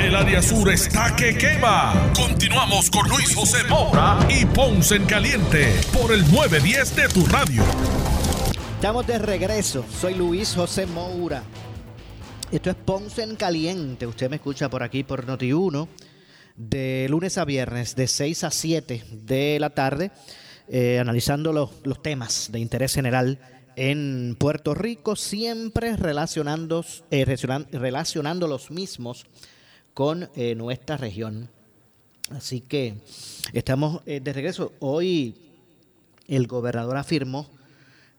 El área sur está que quema. Continuamos con Luis José Moura y Ponce en Caliente por el 910 de tu radio. Estamos de regreso. Soy Luis José Moura. Esto es Ponce en Caliente. Usted me escucha por aquí por Noti1 de lunes a viernes de 6 a 7 de la tarde, eh, analizando los, los temas de interés general en Puerto Rico, siempre relacionando, eh, relacionan- relacionando los mismos con eh, nuestra región. Así que estamos eh, de regreso. Hoy el gobernador afirmó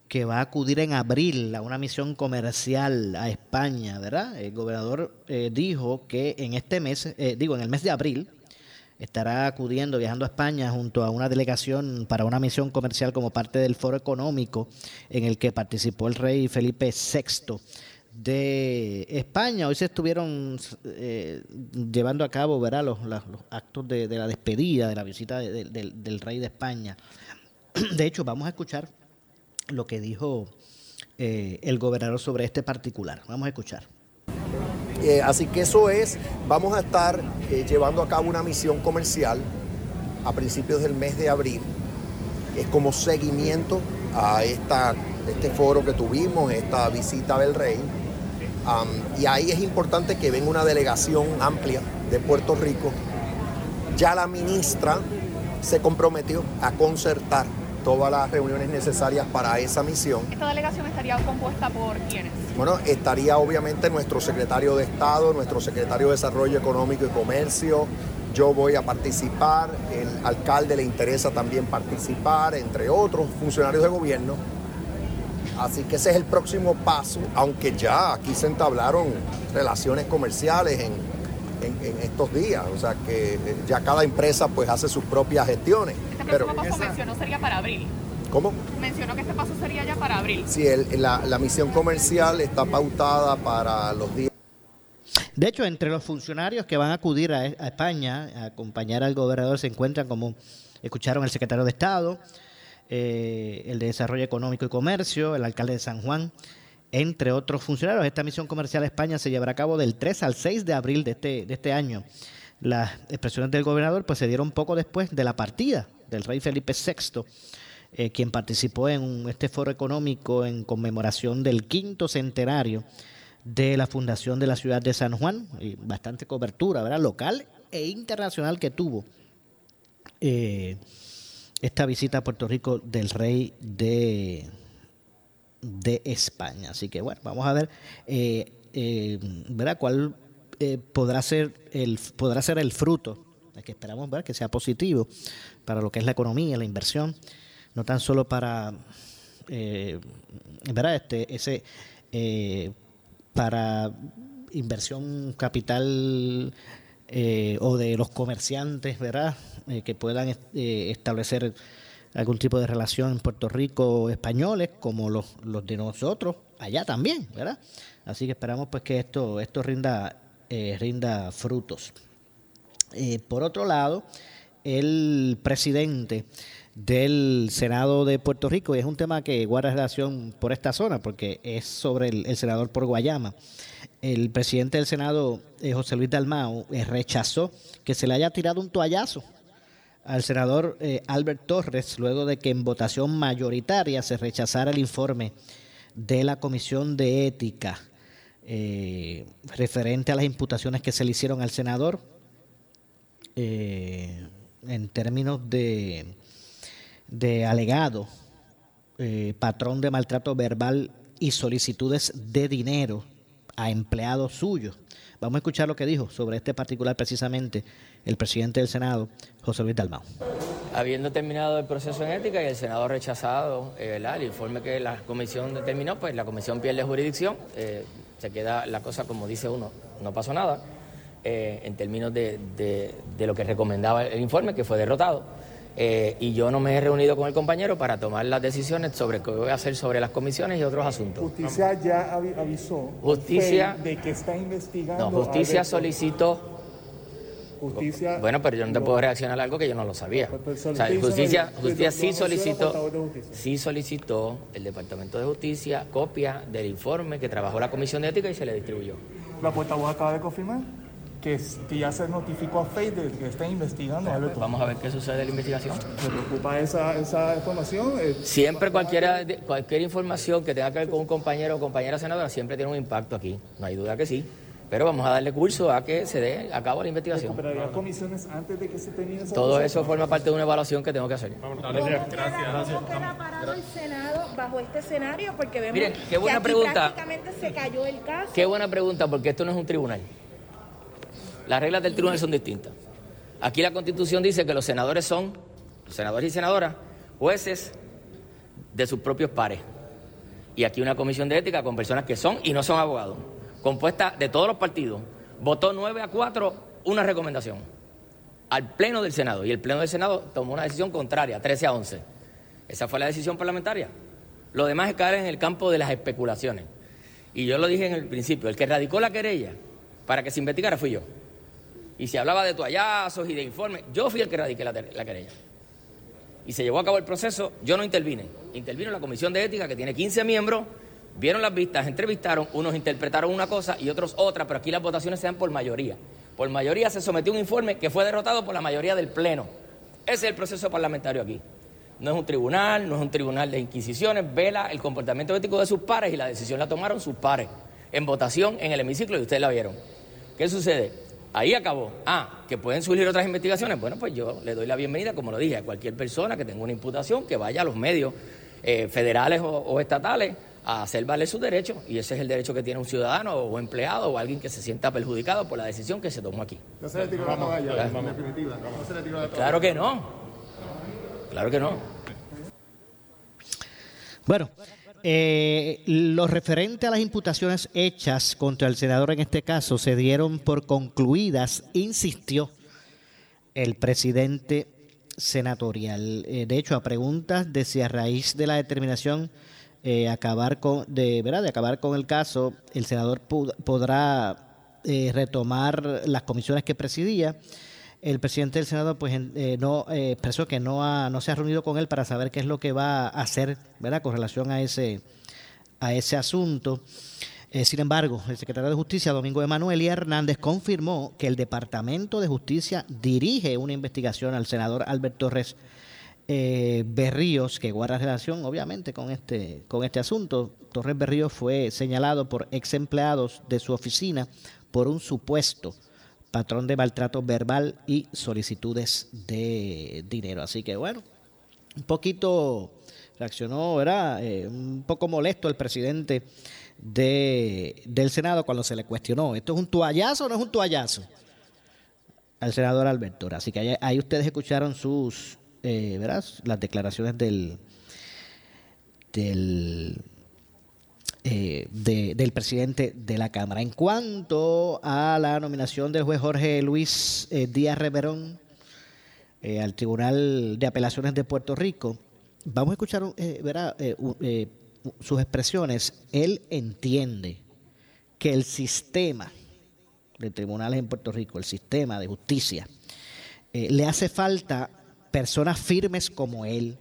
que va a acudir en abril a una misión comercial a España, ¿verdad? El gobernador dijo que en este mes, digo, en el mes de abril, estará acudiendo, viajando a España junto a una delegación para una misión comercial como parte del foro económico en el que participó el rey Felipe VI de España. Hoy se estuvieron eh, llevando a cabo ¿verdad? Los, actos de, la despedida, de la visita de- de- del- del rey de España. De hecho, vamos a escuchar lo que dijo eh, el gobernador sobre este particular. Vamos a escuchar. Eh, así que eso es, vamos a estar eh, llevando a cabo una misión comercial a principios del mes de abril. Es como seguimiento a esta, este foro que tuvimos, esta visita del rey. Y ahí es importante que venga una delegación amplia de Puerto Rico. Ya la ministra se comprometió a concertar todas las reuniones necesarias para esa misión. ¿Esta delegación estaría compuesta por quiénes? Bueno, estaría obviamente nuestro secretario de Estado, nuestro secretario de Desarrollo Económico y Comercio. Yo voy a participar, el alcalde le interesa también participar, entre otros funcionarios de gobierno. Así que ese es el próximo paso, aunque ya aquí se entablaron relaciones comerciales en, en- en estos días, o sea que eh, ya cada empresa pues hace sus propias gestiones. Este Pero, próximo paso mencionó sería para abril. ¿Cómo? Mencionó que este paso sería ya para abril. Sí, el- la, la misión comercial está pautada para los días. De hecho, entre los funcionarios que van a acudir a, a España a acompañar al gobernador se encuentran, como escucharon, el secretario de Estado, eh, el de Desarrollo Económico y Comercio, el alcalde de San Juan, entre otros funcionarios. Esta misión comercial a España se llevará a cabo del 3 al 6 de abril de este, de este año. Las expresiones del gobernador pues, se dieron poco después de la partida del rey Felipe VI, eh, quien participó en este foro económico en conmemoración del quinto centenario de la fundación de la ciudad de San Juan, y bastante cobertura, ¿verdad? Local e internacional que tuvo eh, esta visita a Puerto Rico del rey de, de España. Así que bueno, vamos a ver, eh, eh, ¿verdad? ¿Cuál eh, podrá ser el podrá ser el fruto? que esperamos ver que sea positivo para lo que es la economía, la inversión, no tan solo para ¿verdad? Este, ese para inversión capital o de los comerciantes, ¿verdad? Que puedan establecer algún tipo de relación en Puerto Rico españoles como los, los de nosotros allá también, ¿verdad? Así que esperamos pues que esto esto rinda eh, rinda frutos. Eh, por otro lado, el presidente del Senado de Puerto Rico, y es un tema que guarda relación por esta zona, porque es sobre el, senador por Guayama. El presidente del Senado, eh, José Luis Dalmao, eh, rechazó que se le haya tirado un toallazo al senador eh, Albert Torres luego de que en votación mayoritaria se rechazara el informe de la Comisión de Ética eh, referente a las imputaciones que se le hicieron al senador eh, en términos de, de alegado patrón de maltrato verbal y solicitudes de dinero a empleados suyos. Vamos a escuchar lo que dijo sobre este particular precisamente el presidente del Senado, José Luis Dalmau. Habiendo terminado el proceso en ética y el Senado rechazado eh, el informe que la comisión determinó, pues la comisión pierde jurisdicción, eh, se queda la cosa como dice uno, no pasó nada. eh, en términos de- de lo que recomendaba el informe, que fue derrotado. Eh, y yo no me he reunido con el compañero para tomar las decisiones sobre qué voy a hacer sobre las comisiones y otros asuntos. Justicia ya avi- avisó Justicia- de que está investigando. No, justicia solicitó Justicia. Bueno, pero yo no te puedo reaccionar a algo que yo no lo sabía. pues, O sea, usted hizo justicia, justicia sí solicitó, sí solicitó el Departamento de Justicia copia del informe que trabajó la Comisión de Ética y se le distribuyó. La portavoz acaba de confirmar que, que ya se notificó a FEI de que está investigando Alberto. Vamos a ver qué sucede de la investigación. ¿Me preocupa esa, esa información? Eh, Siempre cualquiera, cualquier información que tenga que ver con un compañero o compañera senadora siempre tiene un impacto aquí. No hay duda que sí. Pero vamos a darle curso a que se dé a cabo la investigación. ¿Recuperaría comisiones antes de que se termine esa Todo eso forma parte de una evaluación que tengo que hacer. ¿Cómo queda, cómo queda parado el Senado bajo este escenario? Porque vemos Miren, qué buena que aquí pregunta. prácticamente se cayó el caso. Qué buena pregunta, porque esto no es un tribunal. Las reglas del tribunal son distintas. Aquí la constitución dice que los senadores son, los senadores y senadoras, jueces de sus propios pares. Y aquí una comisión de ética con personas que son y no son abogados, compuesta de todos los partidos, votó 9 a 4 una recomendación al Pleno del Senado. Y el Pleno del Senado tomó una decisión contraria, 13 a 11. Esa fue la decisión parlamentaria. Lo demás es caer en el campo de las especulaciones. Y yo lo dije en el principio, el que radicó la querella para que se investigara fui yo. Y se hablaba de toallazos y de informes, yo fui el que radiqué la, la querella. Y se llevó a cabo el proceso, yo no intervine. Intervino la Comisión de Ética, que tiene 15 miembros, vieron las vistas, entrevistaron, unos interpretaron una cosa y otros otra, pero aquí las votaciones se dan por mayoría. Por mayoría se sometió un informe que fue derrotado por la mayoría del Pleno. Ese es el proceso parlamentario aquí. No es un tribunal, no es un tribunal de inquisiciones, vela el comportamiento ético de sus pares y la decisión la tomaron sus pares en votación en el hemiciclo y ustedes la vieron. ¿Qué sucede? Ahí acabó. Ah, que pueden surgir otras investigaciones. Bueno, pues yo le doy la bienvenida, como lo dije, a cualquier persona que tenga una imputación que vaya a los medios eh, federales o, o estatales a hacer valer sus derechos. Y ese es el derecho que tiene un ciudadano o empleado o alguien que se sienta perjudicado por la decisión que se tomó aquí. No se le tiró la toalla, en definitiva. No se le tiró la toalla. Claro que no. Claro que no. Bueno, eh, lo referente a las imputaciones hechas contra el senador en este caso se dieron por concluidas, insistió el presidente senatorial. Eh, de hecho, a preguntas de si a raíz de la determinación eh, acabar de acabar con el caso, el senador podrá eh, retomar las comisiones que presidía. El presidente del Senado pues eh, no eh, expresó que no ha, se ha reunido con él para saber qué es lo que va a hacer, ¿verdad? Con relación a ese a ese asunto. Eh, sin embargo, el secretario de Justicia, Domingo Emanuel Hernández, confirmó que el Departamento de Justicia dirige una investigación al senador Albert Torres eh, Berríos, que guarda relación, obviamente, con este, con este asunto. Torres Berríos fue señalado por ex empleados de su oficina por un supuesto patrón de maltrato verbal y solicitudes de dinero. Así que bueno, un poquito reaccionó, era eh, un poco molesto el presidente de, del Senado cuando se le cuestionó, ¿esto es un toallazo o no es un toallazo? Al senador Alberto. Así que ahí, ahí ustedes escucharon sus, eh, ¿verdad? Las declaraciones del, del, eh, de- del presidente de la Cámara. En cuanto a la nominación del juez Jorge Luis eh, Díaz Reverón eh, al Tribunal de Apelaciones de Puerto Rico, vamos a escuchar sus expresiones. Él entiende que el sistema de tribunales en Puerto Rico, el sistema de justicia, le hace falta personas firmes como él.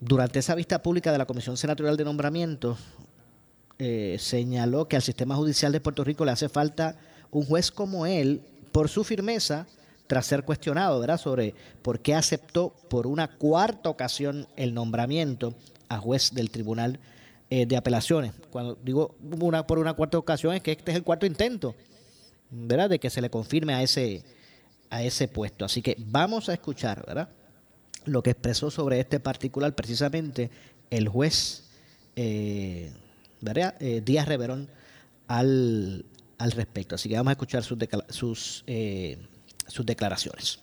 Durante esa vista pública de la Comisión Senatorial de Nombramientos, eh, señaló que al sistema judicial de Puerto Rico le hace falta un juez como él por su firmeza tras ser cuestionado, ¿verdad?, sobre por qué aceptó por una cuarta ocasión el nombramiento a juez del Tribunal eh, de Apelaciones. Cuando digo una por una cuarta ocasión es que este es el cuarto intento, ¿verdad?, de que se le confirme a ese a ese puesto. Así que vamos a escuchar, ¿verdad?, lo que expresó sobre este particular precisamente el juez eh. Eh, Díaz Reverón al, al respecto. Así que vamos a escuchar sus, decla- sus, eh, sus declaraciones.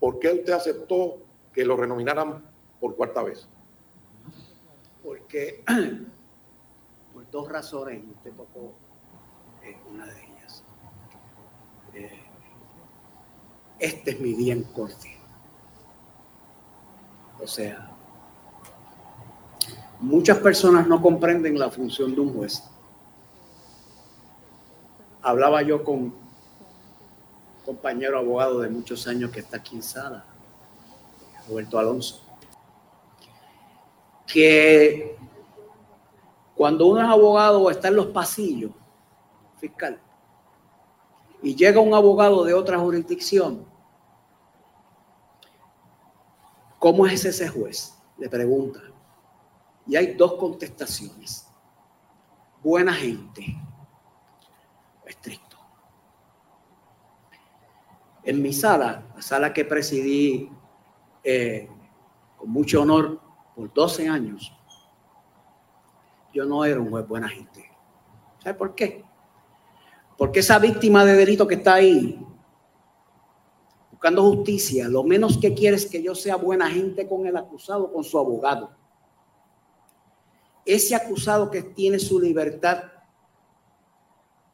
¿Por qué usted aceptó que lo renominaran por cuarta vez? porque por dos razones, y usted tocó eh, una de ellas. Eh, este es mi día en corte. O sea, muchas personas no comprenden la función de un juez. Hablaba yo con un compañero abogado de muchos años que está aquí en sala, Roberto Alonso, que cuando uno es abogado está en los pasillos, fiscal, y llega un abogado de otra jurisdicción, ¿cómo es ese juez? Le pregunta. Y hay dos contestaciones. Buena gente estricto. En mi sala, la sala que presidí eh, con mucho honor por 12 años, yo no era un juez buena gente. ¿Sabe por qué? Porque esa víctima de delito que está ahí, buscando justicia, lo menos que quiere es que yo sea buena gente con el acusado, con su abogado. Ese acusado que tiene su libertad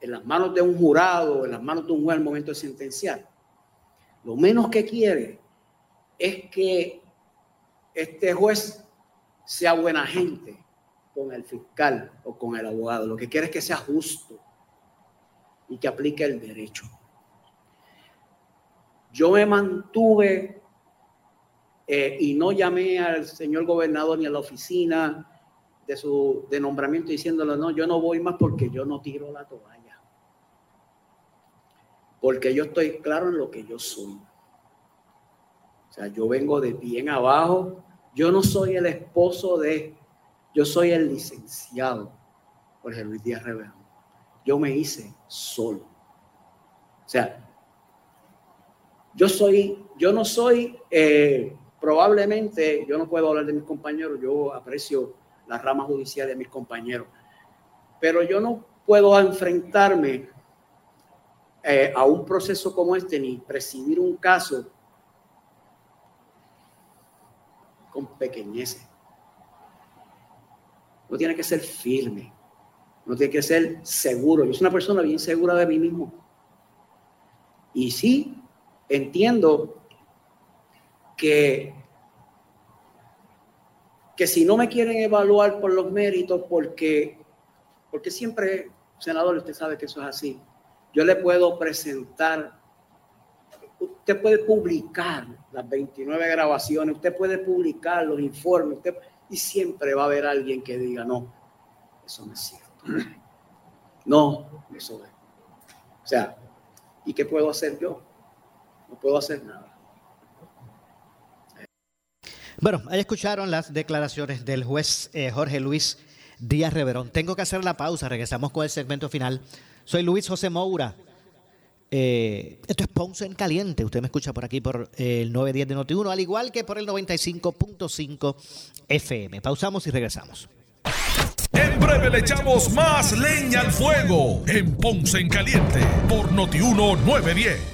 en las manos de un jurado, en las manos de un juez al momento de sentenciar, lo menos que quiere es que este juez sea buena gente con el fiscal o con el abogado. Lo que quiere es que sea justo y que aplique el derecho. Yo me mantuve eh, y no llamé al señor gobernador ni a la oficina de su de nombramiento diciéndole, no, yo no voy más porque yo no tiro la toalla. Porque yo estoy claro en lo que yo soy. O sea, yo vengo de bien abajo. Yo no soy el esposo de, yo soy el licenciado Jorge Luis Díaz Rivera. Yo me hice solo. O sea, yo soy, yo no soy, eh, probablemente, yo no puedo hablar de mis compañeros, yo aprecio la rama judicial de mis compañeros, pero yo no puedo enfrentarme eh, a un proceso como este ni presidir un caso con pequeñeces. No tiene que ser firme, no tiene que ser seguro. Yo soy una persona bien segura de mí mismo. Y sí, entiendo que, que si no me quieren evaluar por los méritos, porque, porque siempre, senador, usted sabe que eso es así, yo le puedo presentar, usted puede publicar las 29 grabaciones, usted puede publicar los informes, y siempre va a haber alguien que diga, no, eso no es cierto. No, eso es. O sea, ¿y qué puedo hacer yo? No puedo hacer nada. Bueno, ahí escucharon las declaraciones del juez eh, Jorge Luis Díaz Reverón. Tengo que hacer la pausa, regresamos con el segmento final. Soy Luis José Moura. Eh, esto es Ponce en Caliente. Usted me escucha por aquí por el 910 de Noti1, al igual que por el 95.5 FM. Pausamos y regresamos. En breve le echamos más leña al fuego en Ponce en Caliente por Notiuno 910.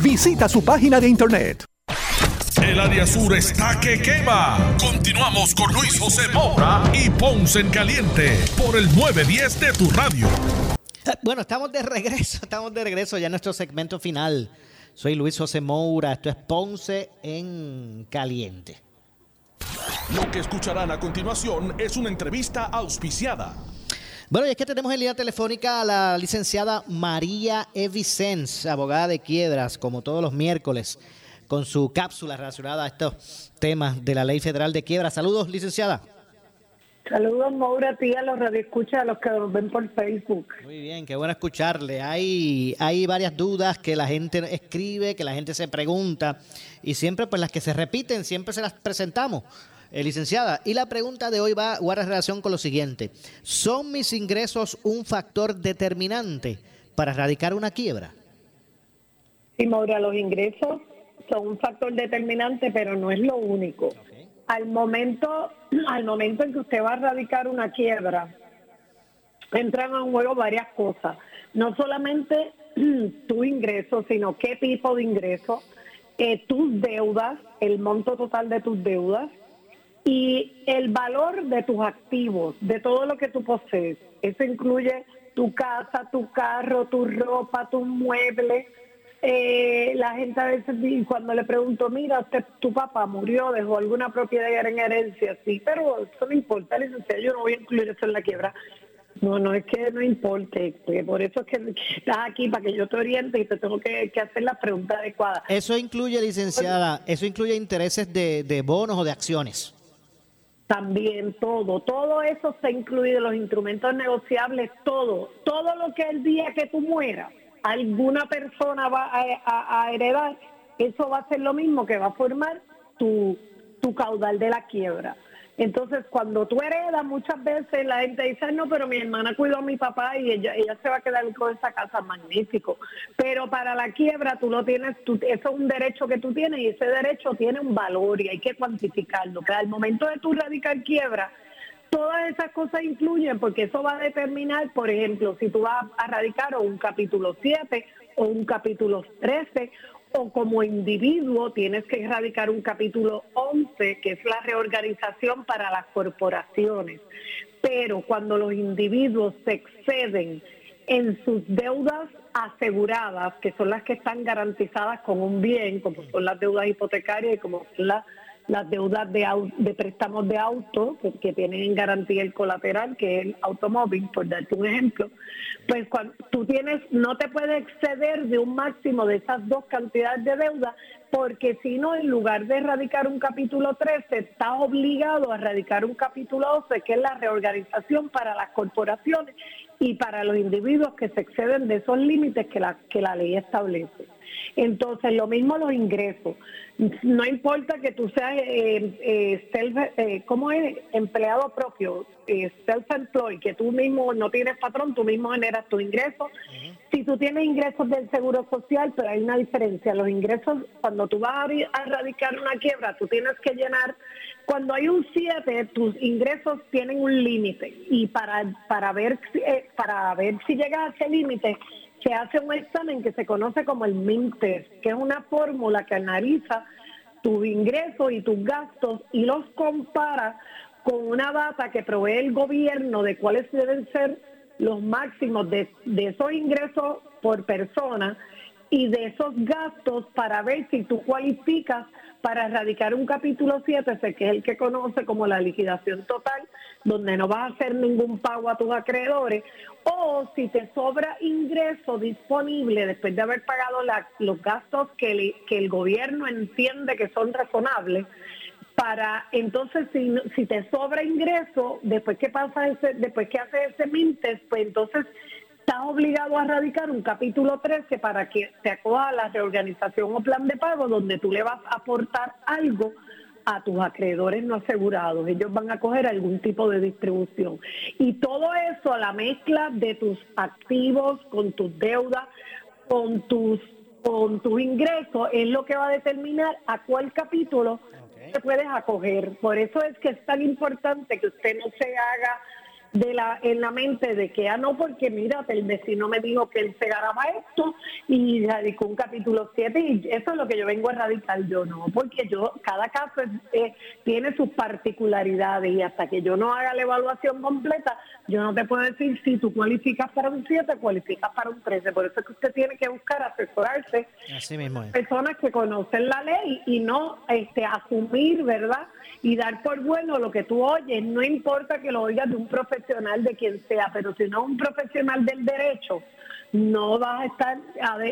Visita su página de internet. El área sur está que quema. Continuamos con Luis José Moura y Ponce en Caliente por el 910 de tu radio. Bueno, estamos de regreso, estamos de regreso ya en nuestro segmento final. Soy Luis José Moura, esto es Ponce en Caliente. Lo que escucharán a continuación es una entrevista auspiciada. Bueno, y es que tenemos en línea telefónica a la licenciada María Evicens, abogada de quiebras, como todos los miércoles, con su cápsula relacionada a estos temas de la Ley Federal de Quiebras. Saludos, licenciada. Saludos, Maura, a ti, a los radioescuchas, a los que nos ven por Facebook. Muy bien, qué bueno escucharle. Hay, hay varias dudas que la gente escribe, que la gente se pregunta, y siempre, pues las que se repiten, siempre se las presentamos. Eh, licenciada, y la pregunta de hoy va a guardar relación con lo siguiente. ¿Son mis ingresos un factor determinante para erradicar una quiebra? Sí, Maura, los ingresos son un factor determinante, pero no es lo único. Al momento, al momento en que usted va a erradicar una quiebra, entran en juego varias cosas. No solamente tu ingreso, sino qué tipo de ingreso, eh, tus deudas, el monto total de tus deudas, y el valor de tus activos, de todo lo que tú posees. Eso incluye tu casa, tu carro, tu ropa, tus muebles. Eh, la gente a veces cuando le pregunto, mira, usted, tu papá murió, dejó alguna propiedad en herencia, sí, pero eso no importa, licenciado, yo no voy a incluir eso en la quiebra. No, no es que no importe, por eso es que, estás aquí, para que yo te oriente y te tengo que, hacer la pregunta adecuada. Eso incluye, licenciada, eso incluye intereses de, de bonos o de acciones. También todo, todo eso se incluye los instrumentos negociables, todo, todo lo que el día que tú mueras, alguna persona va a, heredar, eso va a ser lo mismo que va a formar tu, tu caudal de la quiebra. Entonces, cuando tú heredas, muchas veces la gente dice, no, pero mi hermana cuidó a mi papá y ella, ella se va a quedar con esa casa, magnífico. Pero para la quiebra, tú no tienes, eso es un derecho que tú tienes y ese derecho tiene un valor y hay que cuantificarlo. Que al momento de tú radicar quiebra, todas esas cosas influyen porque eso va a determinar, por ejemplo, si tú vas a radicar o un capítulo 7 o un capítulo 13 o como individuo tienes que erradicar un capítulo 11, que es la reorganización para las corporaciones. Pero cuando los individuos se exceden en sus deudas aseguradas, que son las que están garantizadas con un bien, como son las deudas hipotecarias y como son las las deudas de, de préstamos de auto que, tienen en garantía el colateral, que es el automóvil, por darte un ejemplo, pues cuando tú tienes, no te puedes exceder de un máximo de esas dos cantidades de deuda, porque si no, en lugar de erradicar un capítulo 13, estás obligado a erradicar un capítulo 12, que es la reorganización para las corporaciones y para los individuos que se exceden de esos límites que la, que la ley establece. Entonces, lo mismo los ingresos. No importa que tú seas eh, eh, self, eh, ¿cómo es? empleado propio, eh, self-employed, que tú mismo no tienes patrón, tú mismo generas tu ingreso. Si tú tienes ingresos del seguro social, pero hay una diferencia. Los ingresos, cuando tú vas a, erradicar una quiebra, tú tienes que llenar cuando hay un 7, tus ingresos tienen un límite y para, para, ver, para ver si llegas a ese límite, se hace un examen que se conoce como el MINTES, que es una fórmula que analiza tus ingresos y tus gastos y los compara con una data que provee el gobierno de cuáles deben ser los máximos de, de esos ingresos por persona y de esos gastos para ver si tú cualificas para erradicar un capítulo 7, que es el que conoce como la liquidación total, donde no vas a hacer ningún pago a tus acreedores, o si te sobra ingreso disponible después de haber pagado los gastos que, que el gobierno entiende que son razonables, para entonces si, si te sobra ingreso, después que pasa ese, después que hace ese mintes, pues entonces estás obligado a radicar un capítulo 13 para que te acoja a la reorganización o plan de pago donde tú le vas a aportar algo a tus acreedores no asegurados. Ellos van a coger algún tipo de distribución. Y todo eso a la mezcla de tus activos con tus deudas, con tus con tus ingresos es lo que va a determinar a cuál capítulo te puedes acoger. Por eso es que es tan importante que usted no se haga de la en la mente de que ah no porque mira el vecino me dijo que él se ganaba esto y radicó un capítulo 7 y eso es lo que yo vengo a radicar yo no porque yo cada caso tiene sus particularidades y hasta que yo no haga la evaluación completa yo no te puedo decir si tú cualificas para un 7 cualificas para un 13 por eso es que usted tiene que buscar asesorarse Así mismo es. personas que conocen la ley y no este asumir verdad y dar por bueno lo que tú oyes. No importa que lo oigas de un profesor de quien sea, pero si no un profesional del derecho, no vas a estar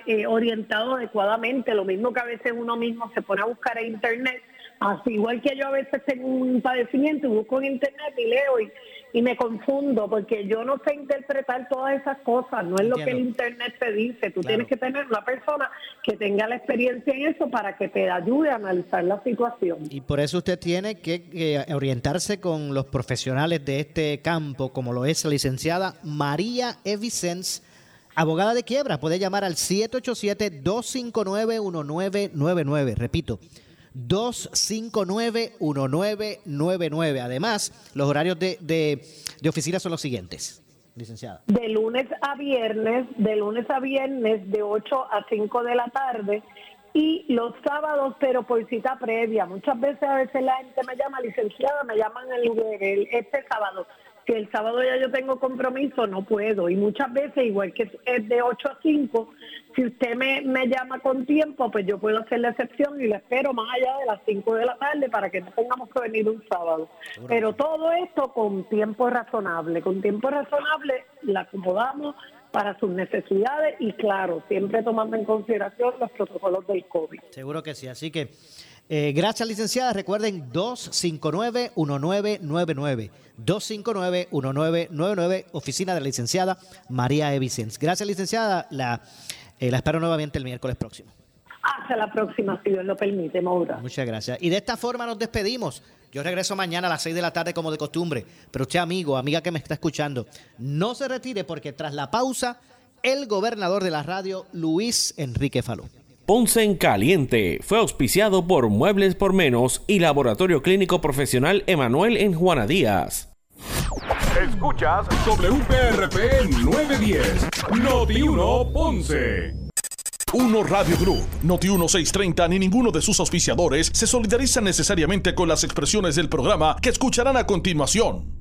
eh, orientado adecuadamente. Lo mismo que a veces uno mismo se pone a buscar en internet, así igual que yo a veces tengo un padecimiento y busco en internet y leo y, y me confundo porque yo no sé interpretar todas esas cosas, no es lo que el internet te dice, tú tienes que tener una persona que tenga la experiencia en eso para que te ayude a analizar la situación. Y por eso usted tiene que eh, orientarse con los profesionales de este campo, como lo es la licenciada María Evicens, abogada de quiebra. Puede llamar al 787-259-1999. Repito, 259-1999. Además, los horarios de, de, de oficina son los siguientes, licenciada. De lunes a viernes, de lunes a viernes de 8 a 5 de la tarde y los sábados, pero por cita previa. Muchas veces a veces la gente me llama, licenciada, me llaman el, el este sábado el sábado ya yo tengo compromiso, no puedo. Y muchas veces, igual que es de 8 a 5, si usted me, me llama con tiempo, pues yo puedo hacer la excepción y le espero más allá de las 5 de la tarde para que no tengamos que venir un sábado. Pero todo esto con tiempo razonable. Con tiempo razonable la acomodamos para sus necesidades y claro, siempre tomando en consideración los protocolos del COVID. Seguro que sí, así que eh, gracias, licenciada. Recuerden 259-1999. 259-1999, oficina de la licenciada María Evicens. Gracias, licenciada. La, eh, la espero nuevamente el miércoles próximo. Hasta la próxima, si Dios lo permite, Maura. Muchas gracias. Y de esta forma nos despedimos. Yo regreso mañana a las 6 de la tarde como de costumbre. Pero usted, amigo, amiga que me está escuchando, no se retire porque tras la pausa, el gobernador de la radio, Luis Enrique Falú. Ponce en Caliente fue auspiciado por Muebles por Menos y Laboratorio Clínico Profesional Emanuel en Juana Díaz. Escuchas WPRP 910, Noti 1 Ponce. Uno Radio Group, Noti 1630 ni ninguno de sus auspiciadores se solidarizan necesariamente con las expresiones del programa que escucharán a continuación.